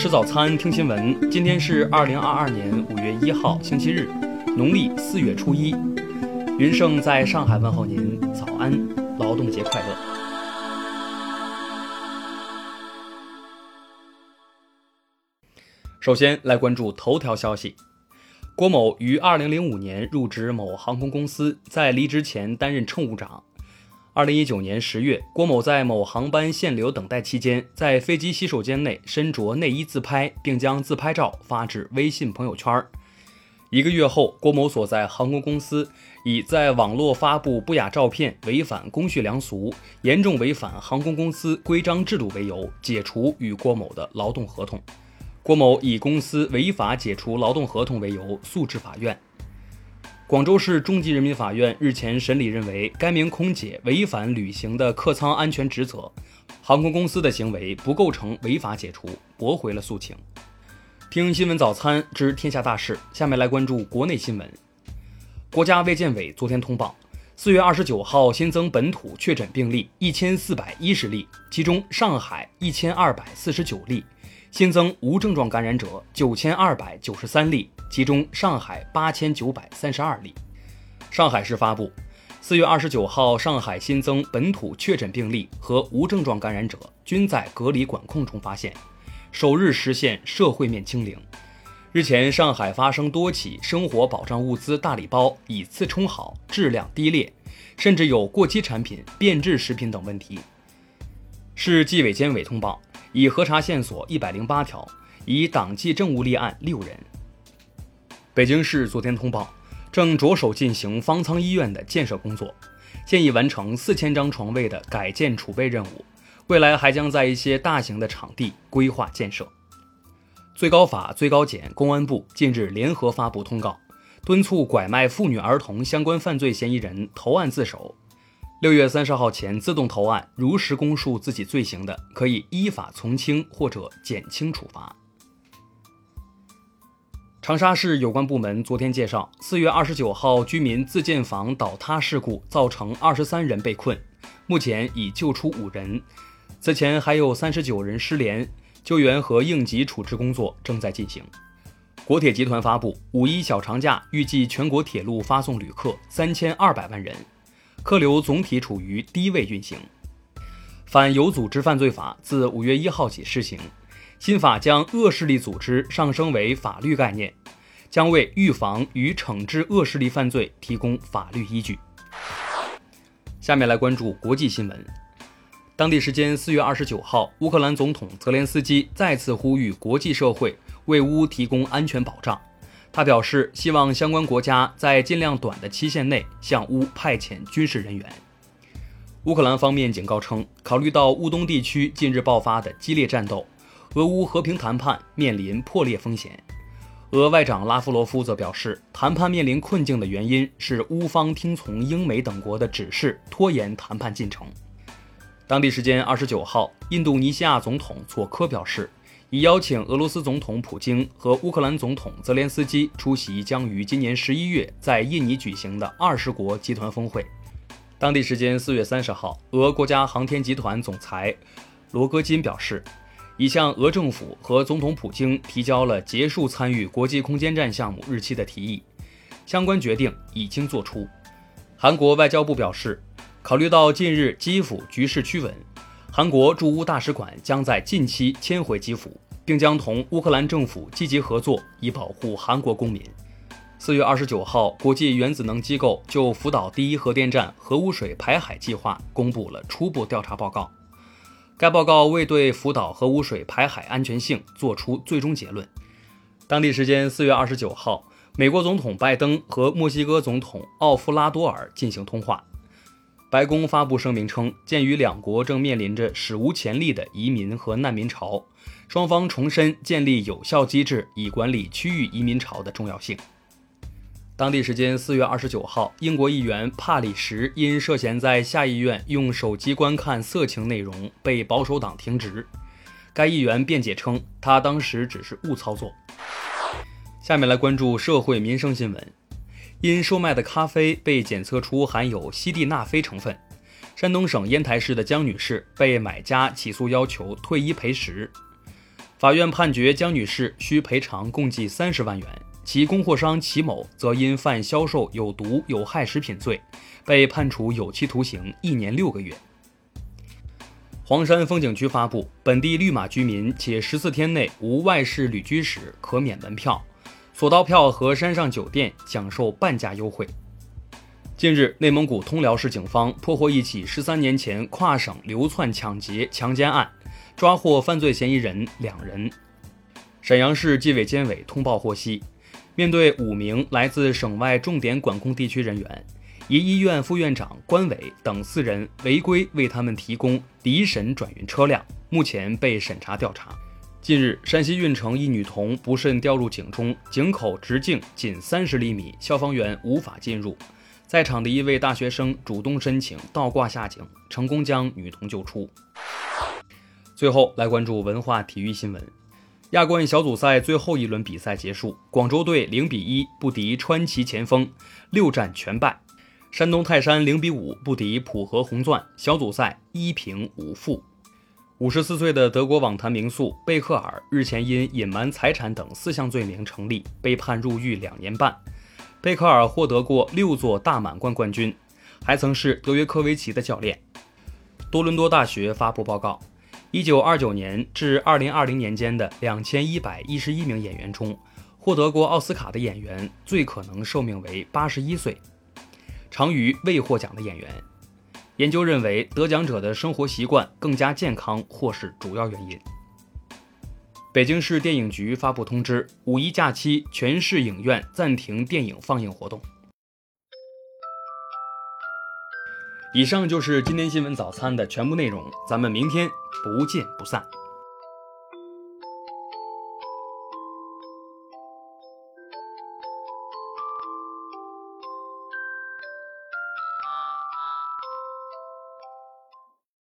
吃早餐，听新闻。今天是二零二二年五月一号，星期日，农历四月初一。云盛在上海问候您，早安，劳动节快乐。首先来关注头条消息：郭某于二零零五年入职某航空公司，在离职前担任乘务长。二零一九年十月，郭某在某航班限流等待期间，在飞机洗手间内身着内衣自拍，并将自拍照发至微信朋友圈。一个月后，郭某所在航空公司以在网络发布不雅照片违反公序良俗，严重违反航空公司规章制度为由，解除与郭某的劳动合同。郭某以公司违法解除劳动合同为由诉至法院。广州市中级人民法院日前审理认为，该名空姐违反履行的客舱安全职责，航空公司的行为不构成违法解除，驳回了诉请。听新闻早餐知天下大事，下面来关注国内新闻。国家卫健委昨天通报，四月二十九号新增本土确诊病例一千四百一十例，其中上海一千二百四十九例。新增无症状感染者九千二百九十三例，其中上海八千九百三十二例。上海市发布，四月二十九号，上海新增本土确诊病例和无症状感染者均在隔离管控中发现，首日实现社会面清零。日前，上海发生多起生活保障物资大礼包以次充好、质量低劣，甚至有过期产品、变质食品等问题。市纪委监委通报。已核查线索一百零八条，以党纪政务立案六人。北京市昨天通报，正着手进行方舱医院的建设工作，现已完成四千张床位的改建储备任务，未来还将在一些大型的场地规划建设。最高法、最高检、公安部近日联合发布通告，敦促拐卖妇女儿童相关犯罪嫌疑人投案自首。六月三十号前自动投案，如实供述自己罪行的，可以依法从轻或者减轻处罚。长沙市有关部门昨天介绍，四月二十九号居民自建房倒塌事故造成二十三人被困，目前已救出五人，此前还有三十九人失联，救援和应急处置工作正在进行。国铁集团发布，五一小长假预计全国铁路发送旅客三千二百万人。客流总体处于低位运行。反有组织犯罪法自五月一号起施行，新法将恶势力组织上升为法律概念，将为预防与惩治恶势力犯罪提供法律依据。下面来关注国际新闻。当地时间四月二十九号，乌克兰总统泽连斯基再次呼吁国际社会为乌提供安全保障。他表示，希望相关国家在尽量短的期限内向乌派遣军事人员。乌克兰方面警告称，考虑到乌东地区近日爆发的激烈战斗，俄乌和平谈判面临破裂风险。俄外长拉夫罗夫则表示，谈判面临困境的原因是乌方听从英美等国的指示，拖延谈判进程。当地时间二十九号，印度尼西亚总统佐科表示。已邀请俄罗斯总统普京和乌克兰总统泽连斯基出席将于今年十一月在印尼举行的二十国集团峰会。当地时间四月三十号，俄国家航天集团总裁罗戈金表示，已向俄政府和总统普京提交了结束参与国际空间站项目日期的提议，相关决定已经作出。韩国外交部表示，考虑到近日基辅局势趋稳。韩国驻乌大使馆将在近期迁回基辅，并将同乌克兰政府积极合作，以保护韩国公民。四月二十九号，国际原子能机构就福岛第一核电站核污水排海计划公布了初步调查报告。该报告未对福岛核污水排海安全性作出最终结论。当地时间四月二十九号，美国总统拜登和墨西哥总统奥夫拉多尔进行通话。白宫发布声明称，鉴于两国正面临着史无前例的移民和难民潮，双方重申建立有效机制以管理区域移民潮的重要性。当地时间四月二十九号，英国议员帕里什因涉嫌在下议院用手机观看色情内容被保守党停职。该议员辩解称，他当时只是误操作。下面来关注社会民生新闻。因售卖的咖啡被检测出含有西地那非成分，山东省烟台市的江女士被买家起诉要求退一赔十。法院判决江女士需赔偿共计三十万元，其供货商齐某则因犯销售有毒有害食品罪，被判处有期徒刑一年六个月。黄山风景区发布，本地绿码居民且十四天内无外市旅居史可免门票，索道票和山上酒店享受半价优惠。近日，内蒙古通辽市警方破获一起十三年前跨省流窜抢劫强奸案，抓获犯罪嫌疑人两人。沈阳市纪委监委通报获悉，面对五名来自省外重点管控地区人员。一医院副院长关伟等四人违规为他们提供离沈转运车辆，目前被审查调查。近日，山西运城一女童不慎掉入井中，井口直径仅三十厘米，消防员无法进入。在场的一位大学生主动申请倒挂下井，成功将女童救出。最后来关注文化体育新闻：亚冠小组赛最后一轮比赛结束，广州队零比一不敌川崎前锋，六战全败。山东泰山零比五不敌浦和红钻，小组赛一平五负。五十四岁的德国网坛名宿贝克尔日前因隐瞒财产等四项罪名成立，被判入狱两年半。贝克尔获得过六座大满贯冠军，还曾是德约科维奇的教练。多伦多大学发布报告：一九二九年至二零二零年间的两千一百一十一名演员中，获得过奥斯卡的演员最可能寿命为八十一岁。常于未获奖的演员，研究认为得奖者的生活习惯更加健康或是主要原因。北京市电影局发布通知，五一假期全市影院暂停电影放映活动。以上就是今天新闻早餐的全部内容，咱们明天不见不散。